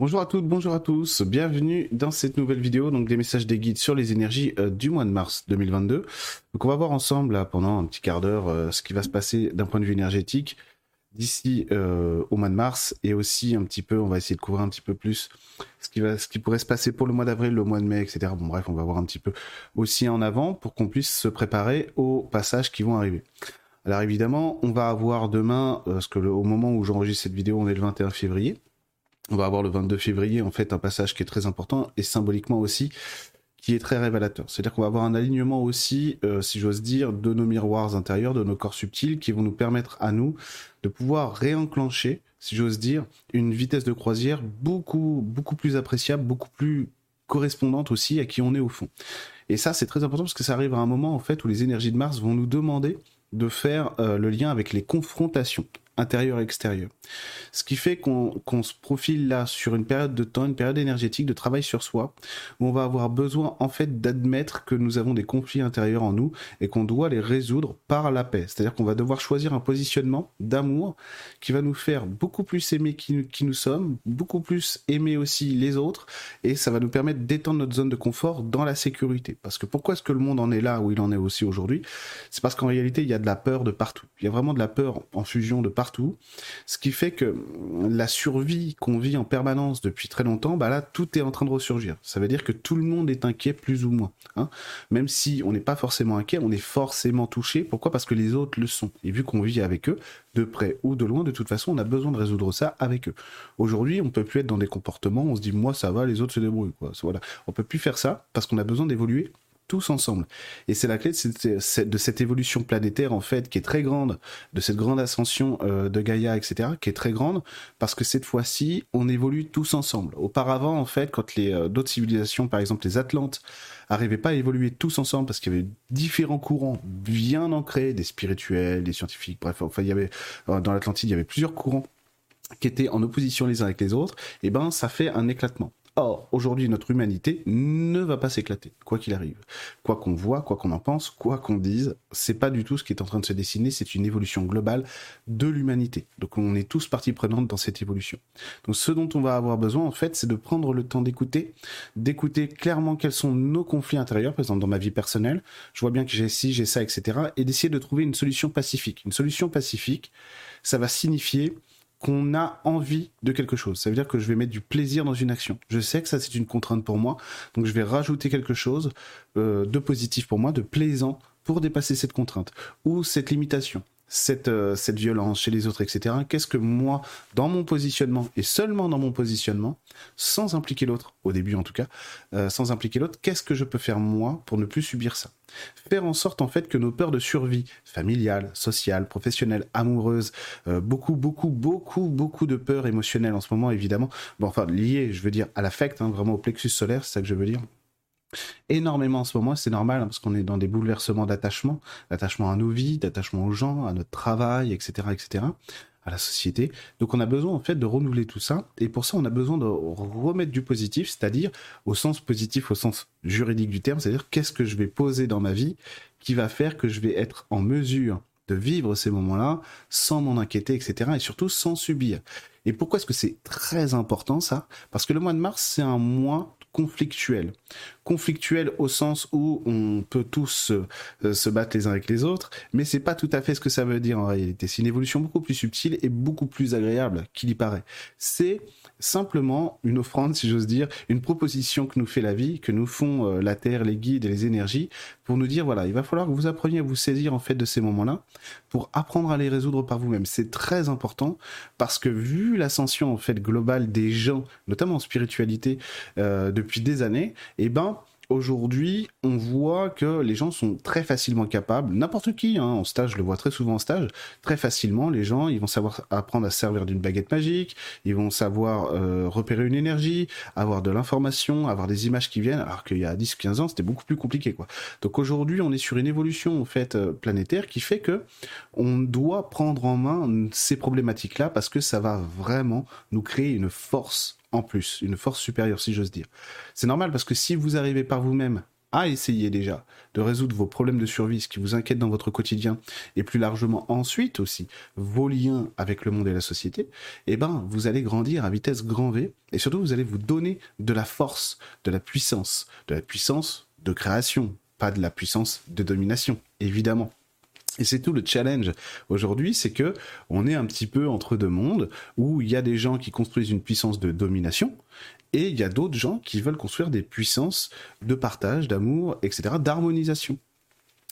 Bonjour à toutes, bonjour à tous, bienvenue dans cette nouvelle vidéo, donc des messages des guides sur les énergies euh, du mois de mars 2022. Donc on va voir ensemble là, pendant un petit quart d'heure euh, ce qui va se passer d'un point de vue énergétique d'ici euh, au mois de mars et aussi un petit peu, on va essayer de couvrir un petit peu plus ce qui, va, ce qui pourrait se passer pour le mois d'avril, le mois de mai, etc. Bon bref, on va voir un petit peu aussi en avant pour qu'on puisse se préparer aux passages qui vont arriver. Alors évidemment, on va avoir demain, parce que au moment où j'enregistre cette vidéo, on est le 21 février on va avoir le 22 février en fait un passage qui est très important et symboliquement aussi qui est très révélateur. C'est-à-dire qu'on va avoir un alignement aussi, euh, si j'ose dire, de nos miroirs intérieurs, de nos corps subtils, qui vont nous permettre à nous de pouvoir réenclencher, si j'ose dire, une vitesse de croisière beaucoup, plus appréciable, beaucoup plus correspondante aussi à qui on est au fond. Et ça, c'est très important parce que ça arrive à un moment en fait où les énergies de Mars vont nous demander de faire euh, le lien avec les confrontations intérieur et extérieur. Ce qui fait qu'on se profile là sur une période de temps, une période énergétique de travail sur soi, où on va avoir besoin en fait d'admettre que nous avons des conflits intérieurs en nous et qu'on doit les résoudre par la paix. C'est-à-dire qu'on va devoir choisir un positionnement d'amour qui va nous faire beaucoup plus aimer qui, qui nous sommes, beaucoup plus aimer aussi les autres, et ça va nous permettre d'étendre notre zone de confort dans la sécurité. Parce que pourquoi est-ce que le monde en est là où il en est aussi aujourd'hui? C'est parce qu'en réalité, il y a de la peur de partout. Il y a vraiment de la peur en fusion de partout ce qui fait que la survie qu'on vit en permanence depuis très longtemps, bah là, tout est en train de ressurgir. Ça veut dire que tout le monde est inquiet plus ou moins. Hein. Même si on n'est pas forcément inquiet, on est forcément touché. Pourquoi? Parce que les autres le sont. Et vu qu'on vit avec eux, de près ou de loin, de toute façon, on a besoin de résoudre ça avec eux. Aujourd'hui, on peut plus être dans des comportements, on se dit moi ça va, les autres se débrouillent. Quoi. Voilà. On peut plus faire ça parce qu'on a besoin d'évoluer tous ensemble. Et c'est la clé de cette, évolution planétaire, en fait, qui est très grande, de cette grande ascension euh, de Gaïa, etc., qui est très grande, parce que cette fois-ci, on évolue tous ensemble. Auparavant, en fait, quand les euh, d'autres civilisations, par exemple les Atlantes, arrivaient pas à évoluer tous ensemble, parce qu'il y avait différents courants bien ancrés, des spirituels, des scientifiques, bref, enfin, il y avait, euh, dans l'Atlantide, il y avait plusieurs courants qui étaient en opposition les uns avec les autres, et ben ça fait un éclatement. Or, aujourd'hui, notre humanité ne va pas s'éclater, quoi qu'il arrive. Quoi qu'on voit, quoi qu'on en pense, quoi qu'on dise, c'est pas du tout ce qui est en train de se dessiner, c'est une évolution globale de l'humanité. Donc on est tous partie prenante dans cette évolution. Donc ce dont on va avoir besoin, en fait, c'est de prendre le temps d'écouter, d'écouter clairement quels sont nos conflits intérieurs, par exemple dans ma vie personnelle, je vois bien que j'ai ci, j'ai ça, etc., et d'essayer de trouver une solution pacifique. Une solution pacifique, ça va signifier qu'on a envie de quelque chose. Ça veut dire que je vais mettre du plaisir dans une action. Je sais que ça c'est une contrainte pour moi, donc je vais rajouter quelque chose euh, de positif pour moi, de plaisant pour dépasser cette contrainte ou cette limitation cette, euh, cette violence chez les autres, etc. Qu'est-ce que moi, dans mon positionnement, et seulement dans mon positionnement, sans impliquer l'autre, au début en tout cas, euh, sans impliquer l'autre, qu'est-ce que je peux faire moi pour ne plus subir ça? Faire en sorte en fait que nos peurs de survie, familiale, sociale, professionnelle, amoureuse, euh, beaucoup, beaucoup, beaucoup, beaucoup de peurs émotionnelles en ce moment évidemment, bon enfin liées, je veux dire, à l'affect, hein, vraiment au plexus solaire, c'est ça que je veux dire, énormément en ce moment, c'est normal hein, parce qu'on est dans des bouleversements d'attachement, d'attachement à nos vies, d'attachement aux gens, à notre travail, etc., etc., à la société. Donc on a besoin en fait de renouveler tout ça et pour ça on a besoin de remettre du positif, c'est-à-dire au sens positif, au sens juridique du terme, c'est-à-dire qu'est-ce que je vais poser dans ma vie qui va faire que je vais être en mesure de vivre ces moments-là sans m'en inquiéter, etc. Et surtout sans subir. Et pourquoi est-ce que c'est très important ça? Parce que le mois de mars, c'est un mois conflictuel. Conflictuel au sens où on peut tous euh, se battre les uns avec les autres, mais c'est pas tout à fait ce que ça veut dire en réalité. C'est une évolution beaucoup plus subtile et beaucoup plus agréable qu'il y paraît. C'est simplement une offrande, si j'ose dire, une proposition que nous fait la vie, que nous font euh, la Terre, les guides et les énergies, pour nous dire, voilà, il va falloir que vous appreniez à vous saisir en fait de ces moments-là, pour apprendre à les résoudre par vous-même. C'est très important, parce que vu l'ascension en fait globale des gens, notamment en spiritualité, euh, depuis des années, eh ben, aujourd'hui, on voit que les gens sont très facilement capables, n'importe qui, hein, en stage, je le vois très souvent en stage, très facilement, les gens, ils vont savoir apprendre à se servir d'une baguette magique, ils vont savoir euh, repérer une énergie, avoir de l'information, avoir des images qui viennent, alors qu'il y a 10-15 ans, c'était beaucoup plus compliqué, quoi. Donc aujourd'hui, on est sur une évolution, en fait, euh, planétaire qui fait que on doit prendre en main ces problématiques-là parce que ça va vraiment nous créer une force en plus, une force supérieure si j'ose dire. C'est normal parce que si vous arrivez par vous-même à essayer déjà de résoudre vos problèmes de survie, ce qui vous inquiète dans votre quotidien, et plus largement ensuite aussi vos liens avec le monde et la société, eh ben, vous allez grandir à vitesse grand V, et surtout vous allez vous donner de la force, de la puissance, de la puissance de création, pas de la puissance de domination, évidemment. Et c'est tout le challenge aujourd'hui, c'est que on est un petit peu entre deux mondes où il y a des gens qui construisent une puissance de domination et il y a d'autres gens qui veulent construire des puissances de partage, d'amour, etc., d'harmonisation.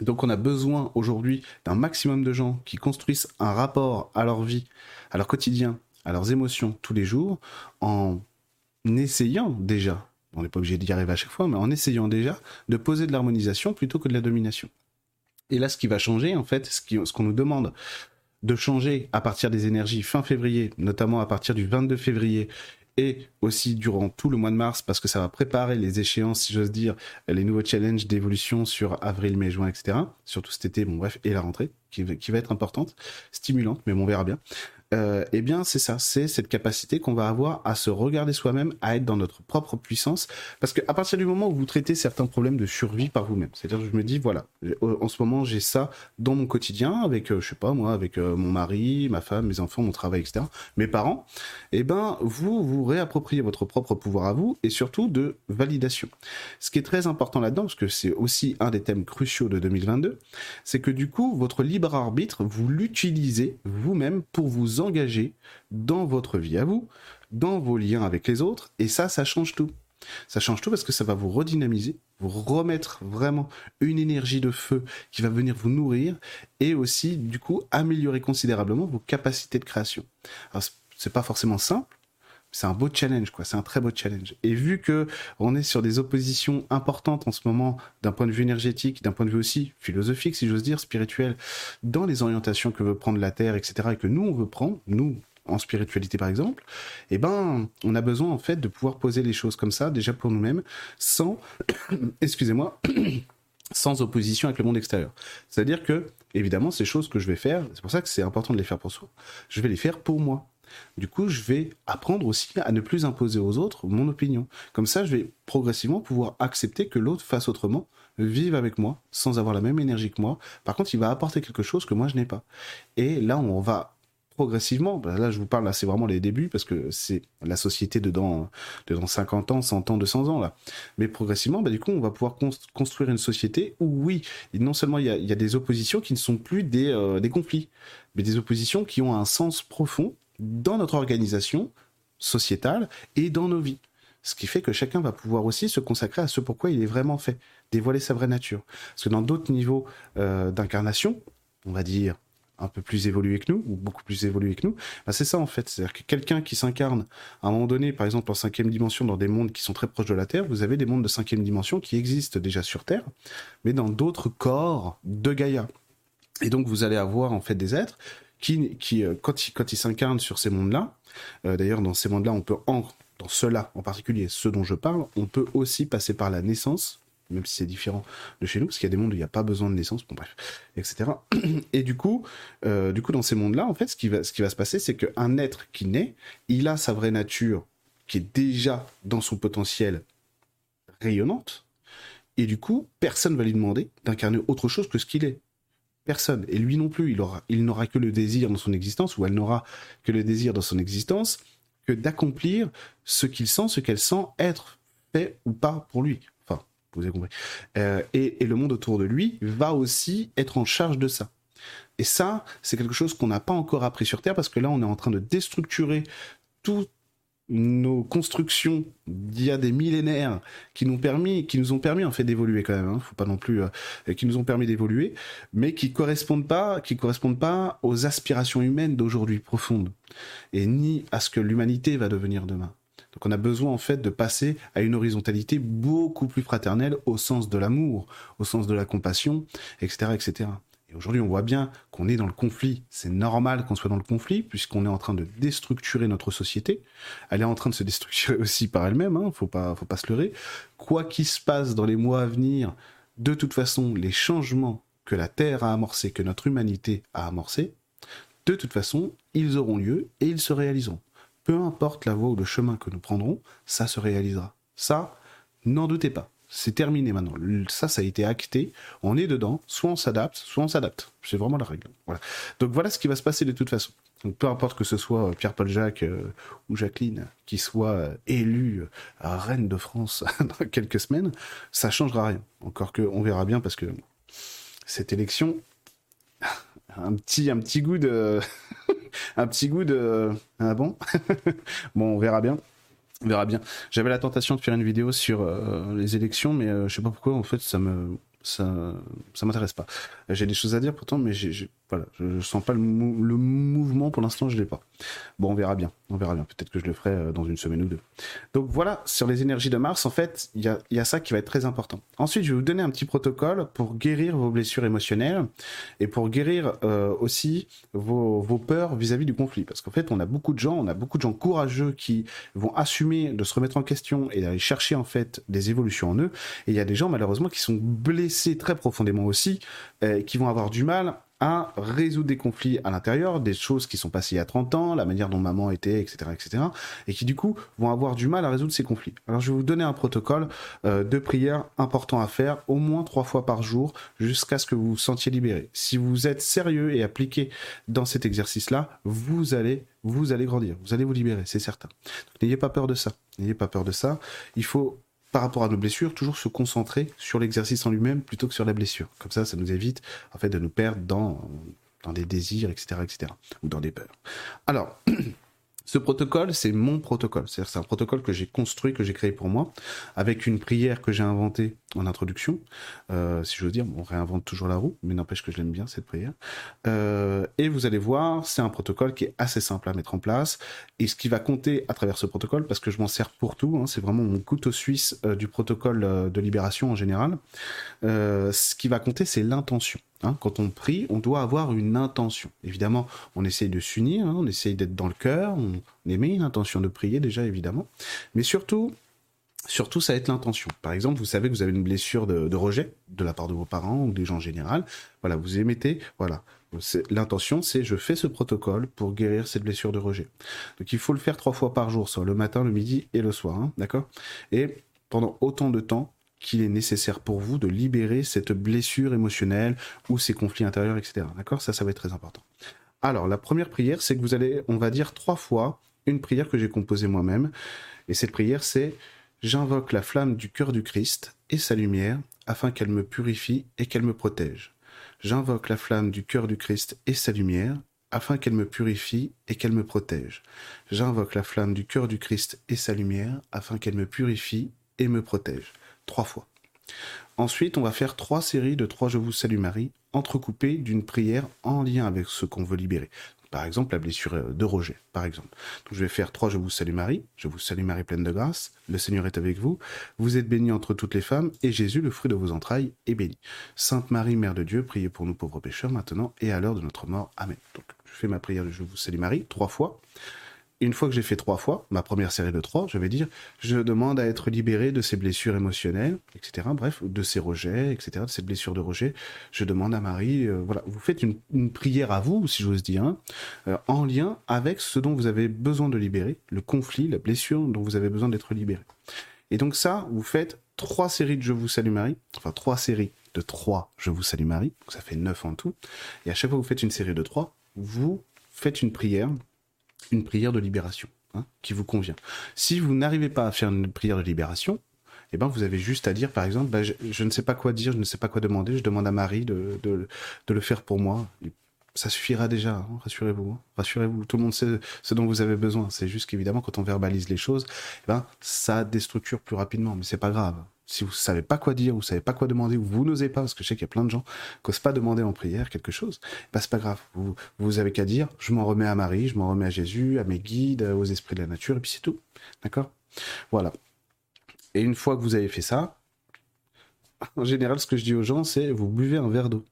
Donc on a besoin aujourd'hui d'un maximum de gens qui construisent un rapport à leur vie, à leur quotidien, à leurs émotions tous les jours, en essayant déjà, on n'est pas obligé d'y arriver à chaque fois, mais en essayant déjà de poser de l'harmonisation plutôt que de la domination. Et là, ce qui va changer, en fait, ce qu'on nous demande de changer à partir des énergies fin février, notamment à partir du 22 février, et aussi durant tout le mois de mars, parce que ça va préparer les échéances, si j'ose dire, les nouveaux challenges d'évolution sur avril, mai, juin, etc. Surtout cet été, bon bref, et la rentrée, qui, va être importante, stimulante, mais on verra bien. Euh, eh bien, c'est ça, c'est cette capacité qu'on va avoir à se regarder soi-même, à être dans notre propre puissance. Parce qu'à partir du moment où vous traitez certains problèmes de survie par vous-même, c'est-à-dire que je me dis, voilà, en ce moment, j'ai ça dans mon quotidien, avec, euh, je sais pas moi, avec euh, mon mari, ma femme, mes enfants, mon travail, etc., mes parents, eh ben, vous, vous réappropriez votre propre pouvoir à vous, et surtout de validation. Ce qui est très important là-dedans, parce que c'est aussi un des thèmes cruciaux de 2022, c'est que du coup, votre libre arbitre, vous l'utilisez vous-même pour vous engagé dans votre vie à vous, dans vos liens avec les autres, et ça, ça change tout. Ça change tout parce que ça va vous redynamiser, vous remettre vraiment une énergie de feu qui va venir vous nourrir et aussi, du coup, améliorer considérablement vos capacités de création. Alors, c'est pas forcément simple, c'est un beau challenge, quoi. C'est un très beau challenge. Et vu que on est sur des oppositions importantes en ce moment, d'un point de vue énergétique, d'un point de vue aussi philosophique, si j'ose dire, spirituel, dans les orientations que veut prendre la Terre, etc., et que nous on veut prendre, nous en spiritualité par exemple, eh ben, on a besoin en fait de pouvoir poser les choses comme ça, déjà pour nous-mêmes, sans, excusez-moi, sans opposition avec le monde extérieur. C'est-à-dire que, évidemment, ces choses que je vais faire, c'est pour ça que c'est important de les faire pour soi, je vais les faire pour moi. Du coup, je vais apprendre aussi à ne plus imposer aux autres mon opinion. Comme ça, je vais progressivement pouvoir accepter que l'autre fasse autrement, vive avec moi, sans avoir la même énergie que moi. Par contre, il va apporter quelque chose que moi, je n'ai pas. Et là, on va progressivement, bah, là je vous parle, là c'est vraiment les débuts parce que c'est la société dedans, dedans 50 ans, 100 ans, 200 ans là. Mais progressivement, bah, du coup on va pouvoir construire une société où oui, non seulement il y a, des oppositions qui ne sont plus des, euh, des conflits, mais des oppositions qui ont un sens profond dans notre organisation sociétale et dans nos vies. Ce qui fait que chacun va pouvoir aussi se consacrer à ce pourquoi il est vraiment fait, dévoiler sa vraie nature. Parce que dans d'autres niveaux euh, d'incarnation, on va dire un peu plus évolué que nous, ou beaucoup plus évolué que nous, bah c'est ça en fait. C'est-à-dire que quelqu'un qui s'incarne à un moment donné, par exemple en cinquième dimension, dans des mondes qui sont très proches de la Terre, vous avez des mondes de cinquième dimension qui existent déjà sur Terre, mais dans d'autres corps de Gaïa. Et donc vous allez avoir en fait des êtres qui, euh, quand, il, s'incarne sur ces mondes-là, euh, d'ailleurs dans ces mondes-là, on peut, en, dans ceux-là en particulier, ceux dont je parle, on peut aussi passer par la naissance, même si c'est différent de chez nous, parce qu'il y a des mondes où il n'y a pas besoin de naissance, bon bref, etc. Et du coup, euh, du coup, dans ces mondes-là, en fait, ce qui va, ce qui va se passer, c'est qu'un être qui naît, il a sa vraie nature qui est déjà dans son potentiel rayonnante, et du coup, personne va lui demander d'incarner autre chose que ce qu'il est personne. Et lui non plus, il aura, il n'aura que le désir dans son existence, ou elle n'aura que le désir dans son existence, que d'accomplir ce qu'il sent, ce qu'elle sent être fait ou pas pour lui. Enfin, vous avez compris. Euh, et, et, le monde autour de lui va aussi être en charge de ça. Et ça, c'est quelque chose qu'on n'a pas encore appris sur Terre, parce que là, on est en train de déstructurer tout nos constructions d'il y a des millénaires qui nous permis, qui nous ont permis en fait d'évoluer quand même. Hein, faut pas non plus, euh, qui nous ont permis d'évoluer, mais qui correspondent pas, qui correspondent pas aux aspirations humaines d'aujourd'hui profondes, et ni à ce que l'humanité va devenir demain. Donc on a besoin en fait de passer à une horizontalité beaucoup plus fraternelle au sens de l'amour, au sens de la compassion, etc., etc aujourd'hui, on voit bien qu'on est dans le conflit. C'est normal qu'on soit dans le conflit, puisqu'on est en train de déstructurer notre société. Elle est en train de se déstructurer aussi par elle-même, hein, faut faut pas se leurrer. Quoi qu'il se passe dans les mois à venir, de toute façon, les changements que la Terre a amorcés, que notre humanité a amorcés, de toute façon, ils auront lieu et ils se réaliseront. Peu importe la voie ou le chemin que nous prendrons, ça se réalisera. Ça, n'en doutez pas. C'est terminé maintenant. Ça, ça a été acté. On est dedans. Soit on s'adapte, soit on s'adapte. C'est vraiment la règle. Donc voilà ce qui va se passer de toute façon. Peu importe que ce soit euh, Pierre-Paul Jacques euh, ou Jacqueline qui soit euh, élu à reine de France dans quelques semaines, ça changera rien. Encore que on verra bien parce que cette élection un petit un petit goût de un petit goût de ah bon? Bon on verra bien on verra bien. J'avais la tentation de faire une vidéo sur les élections, mais je sais pas pourquoi. En fait, ça me ça ça m'intéresse pas. J'ai des choses à dire pourtant, mais voilà, je, sens pas le, mouvement pour l'instant, je l'ai pas. Bon, on verra bien, on verra bien. Peut-être que je le ferai euh, dans une semaine ou deux. Donc voilà, sur les énergies de Mars, en fait, il y a, y a, ça qui va être très important. Ensuite, je vais vous donner un petit protocole pour guérir vos blessures émotionnelles et pour guérir euh, aussi vos, vos peurs vis-à-vis du conflit. Parce qu'en fait, on a beaucoup de gens, on a beaucoup de gens courageux qui vont assumer de se remettre en question et d'aller chercher en fait des évolutions en eux. Et il y a des gens malheureusement qui sont blessés très profondément aussi, euh, qui vont avoir du mal à résoudre des conflits à l'intérieur, des choses qui sont passées il y a 30 ans, la manière dont maman était, etc., etc., et qui du coup vont avoir du mal à résoudre ces conflits. Alors je vais vous donner un protocole euh, de prière important à faire au moins trois fois par jour jusqu'à ce que vous vous sentiez libéré. Si vous êtes sérieux et appliqué dans cet exercice-là, vous allez vous allez grandir, vous allez vous libérer, c'est certain. N'ayez pas peur de ça. N'ayez pas peur de ça. Il faut par rapport à nos blessures, toujours se concentrer sur l'exercice en lui-même plutôt que sur la blessure. Comme ça, ça nous évite en fait de nous perdre dans, des désirs, etc., etc., ou dans des peurs. Alors, Ce protocole, c'est mon protocole. C'est-à-dire c'est un protocole que j'ai construit, que j'ai créé pour moi, avec une prière que j'ai inventée en introduction. Euh, si veux dire, on réinvente toujours la roue, mais n'empêche que je l'aime bien, cette prière. Euh, et vous allez voir, c'est un protocole qui est assez simple à mettre en place. Et ce qui va compter à travers ce protocole, parce que je m'en sers pour tout, hein, c'est vraiment mon couteau suisse euh, du protocole de libération en général, ce qui va compter, c'est l'intention. Hein, quand on prie, on doit avoir une intention. Évidemment, on essaye de s'unir, hein, on essaye d'être dans le cœur, on, émet une intention de prier déjà, évidemment. Mais surtout, surtout, ça va être l'intention. Par exemple, vous savez que vous avez une blessure de, rejet de la part de vos parents ou des gens en général. Voilà, vous émettez, voilà. L'intention, c'est je fais ce protocole pour guérir cette blessure de rejet. Donc il faut le faire trois fois par jour, soit le matin, le midi et le soir, hein, d'accord? Et pendant autant de temps qu'il est nécessaire pour vous de libérer cette blessure émotionnelle ou ces conflits intérieurs, etc. D'accord? Ça, ça va être très important. Alors, la première prière, c'est que vous allez, on va dire trois fois une prière que j'ai composée moi-même. Et cette prière, c'est J'invoque la flamme du cœur du Christ et sa lumière afin qu'elle me purifie et qu'elle me protège. J'invoque la flamme du cœur du Christ et sa lumière afin qu'elle me purifie et qu'elle me protège. J'invoque la flamme du cœur du Christ et sa lumière afin qu'elle me purifie et me protège trois fois. Ensuite, on va faire trois séries de trois Je vous salue Marie, entrecoupées d'une prière en lien avec ce qu'on veut libérer. Par exemple, la blessure de Roger, par exemple. Je vais faire trois Je vous salue Marie, Je vous salue Marie pleine de grâce, le Seigneur est avec vous, vous êtes bénie entre toutes les femmes, et Jésus, le fruit de vos entrailles, est béni. Sainte Marie, Mère de Dieu, priez pour nous pauvres pécheurs, maintenant et à l'heure de notre mort. Amen. Donc, je fais ma prière de Je vous salue Marie, trois fois une fois que j'ai fait trois fois, ma première série de trois, je vais dire, je demande à être libéré de ces blessures émotionnelles, etc. Bref, de ces rejets, etc. De ces blessures de rejet. Je demande à Marie, euh, voilà, vous faites une, prière à vous, si j'ose dire, euh, en lien avec ce dont vous avez besoin de libérer, le conflit, la blessure dont vous avez besoin d'être libéré. Et donc ça, vous faites trois séries de Je vous salue Marie, enfin trois séries de trois Je vous salue Marie, donc ça fait neuf en tout. Et à chaque fois que vous faites une série de trois, vous faites une prière une prière de libération hein, qui vous convient. Si vous n'arrivez pas à faire une prière de libération, eh ben vous avez juste à dire, par exemple, bah, je, ne sais pas quoi dire, je ne sais pas quoi demander, je demande à Marie de, de, le faire pour moi. Ça suffira déjà, hein, rassurez-vous. Hein. rassurez-vous, tout le monde sait ce dont vous avez besoin. C'est juste qu'évidemment, quand on verbalise les choses, eh ben, ça déstructure plus rapidement, mais c'est pas grave si vous savez pas quoi dire, vous savez pas quoi demander, ou vous n'osez pas, parce que je sais qu'il y a plein de gens qui n'osent pas demander en prière quelque chose, bah c'est pas grave. Vous, vous avez qu'à dire, je m'en remets à Marie, je m'en remets à Jésus, à mes guides, aux esprits de la nature, et puis c'est tout. D'accord? Voilà. Et une fois que vous avez fait ça, en général, ce que je dis aux gens, c'est vous buvez un verre d'eau.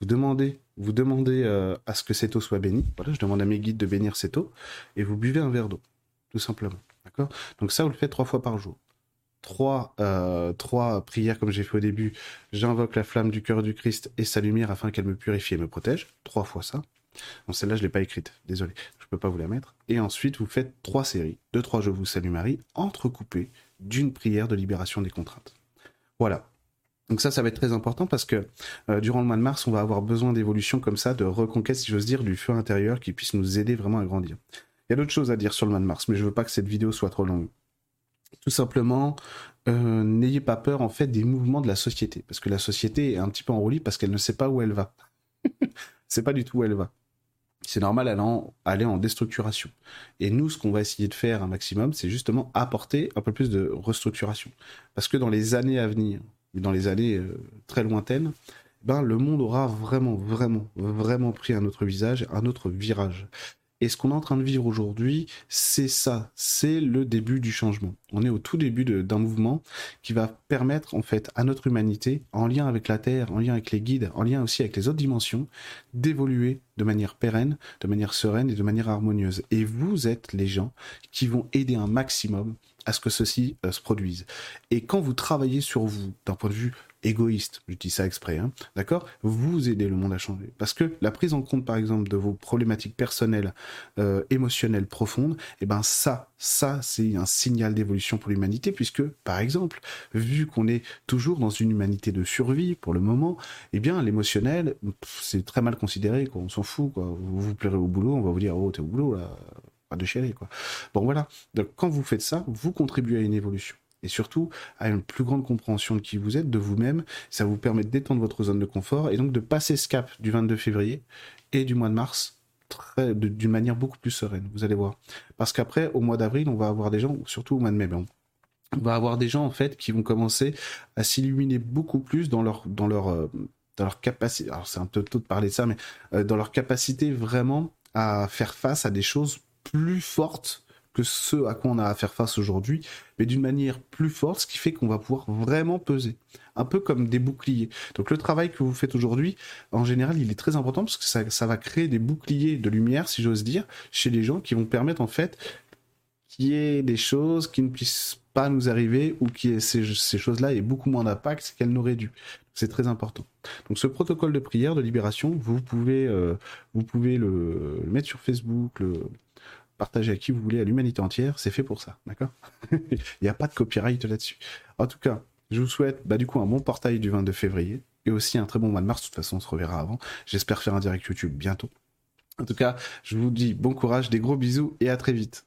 Vous demandez, vous demandez euh, à ce que cette eau soit bénie. Voilà, je demande à mes guides de bénir cette eau, et vous buvez un verre d'eau, tout simplement. D'accord? Donc ça, vous le faites trois fois par jour trois, euh, trois prières comme j'ai fait au début. J'invoque la flamme du cœur du Christ et sa lumière afin qu'elle me purifie et me protège. Trois fois ça. Celle-là, je l'ai pas écrite. Désolé. Je peux pas vous la mettre. Et ensuite, vous faites trois séries. Deux, trois, je vous salue Marie, entrecoupées d'une prière de libération des contraintes. Voilà. Donc ça, ça va être très important parce que euh, durant le mois de mars, on va avoir besoin d'évolutions comme ça, de reconquête, si j'ose dire, du feu intérieur qui puisse nous aider vraiment à grandir. Il y a d'autres choses à dire sur le mois de mars, mais je veux pas que cette vidéo soit trop longue. Tout simplement, euh, n'ayez pas peur en fait des mouvements de la société, parce que la société est un petit peu en roulis parce qu'elle ne sait pas où elle va. c'est pas du tout où elle va. C'est normal allant aller en déstructuration. Et nous, ce qu'on va essayer de faire un maximum, c'est justement apporter un peu plus de restructuration. Parce que dans les années à venir, dans les années euh, très lointaines, ben, le monde aura vraiment, vraiment, vraiment pris un autre visage, un autre virage. Et ce qu'on est en train de vivre aujourd'hui, c'est ça, c'est le début du changement. On est au tout début d'un mouvement qui va permettre en fait à notre humanité, en lien avec la Terre, en lien avec les guides, en lien aussi avec les autres dimensions, d'évoluer de manière pérenne, de manière sereine et de manière harmonieuse. Et vous êtes les gens qui vont aider un maximum à ce que ceci euh, se produise. Et quand vous travaillez sur vous d'un point de vue égoïste, je dis ça exprès, hein, d'accord? Vous aidez le monde à changer. Parce que la prise en compte, par exemple, de vos problématiques personnelles, euh, émotionnelles profondes, eh ben ça, ça, c'est un signal d'évolution pour l'humanité, puisque, par exemple, vu qu'on est toujours dans une humanité de survie pour le moment, eh bien, l'émotionnel, c'est très mal considéré, quoi. On s'en fout, quoi. Vous vous plairez au boulot, on va vous dire, oh, t'es au boulot, là. Pas de chialer, quoi. Bon, voilà. Donc, quand vous faites ça, vous contribuez à une évolution et surtout à une plus grande compréhension de qui vous êtes, de vous-même. Ça vous permet d'étendre votre zone de confort et donc de passer ce cap du 22 février et du mois de mars d'une manière beaucoup plus sereine, vous allez voir. Parce qu'après, au mois d'avril, on va avoir des gens, surtout au mois de mai, on va avoir des gens en fait qui vont commencer à s'illuminer beaucoup plus dans leur dans leur euh, dans leur capacité. Alors c'est un peu tôt de parler de ça, mais euh, dans leur capacité vraiment à faire face à des choses plus fortes que ce à quoi on a à faire face aujourd'hui, mais d'une manière plus forte, ce qui fait qu'on va pouvoir vraiment peser. Un peu comme des boucliers. Donc le travail que vous faites aujourd'hui, en général, il est très important parce que ça, ça va créer des boucliers de lumière, si j'ose dire, chez les gens qui vont permettre en fait qu'il y ait des choses qui ne puissent pas nous arriver ou qui ces, ces choses-là aient beaucoup moins d'impact qu'elles n'auraient dû. C'est très important. Donc ce protocole de prière de libération, vous pouvez, euh, vous pouvez le, le, mettre sur Facebook, le, partager à qui vous voulez, à l'humanité entière, c'est fait pour ça, d'accord Il n'y a pas de copyright là-dessus. En tout cas, je vous souhaite bah, du coup un bon portail du 22 février et aussi un très bon mois de mars. De toute façon, on se reverra avant. J'espère faire un direct YouTube bientôt. En tout cas, je vous dis bon courage, des gros bisous et à très vite.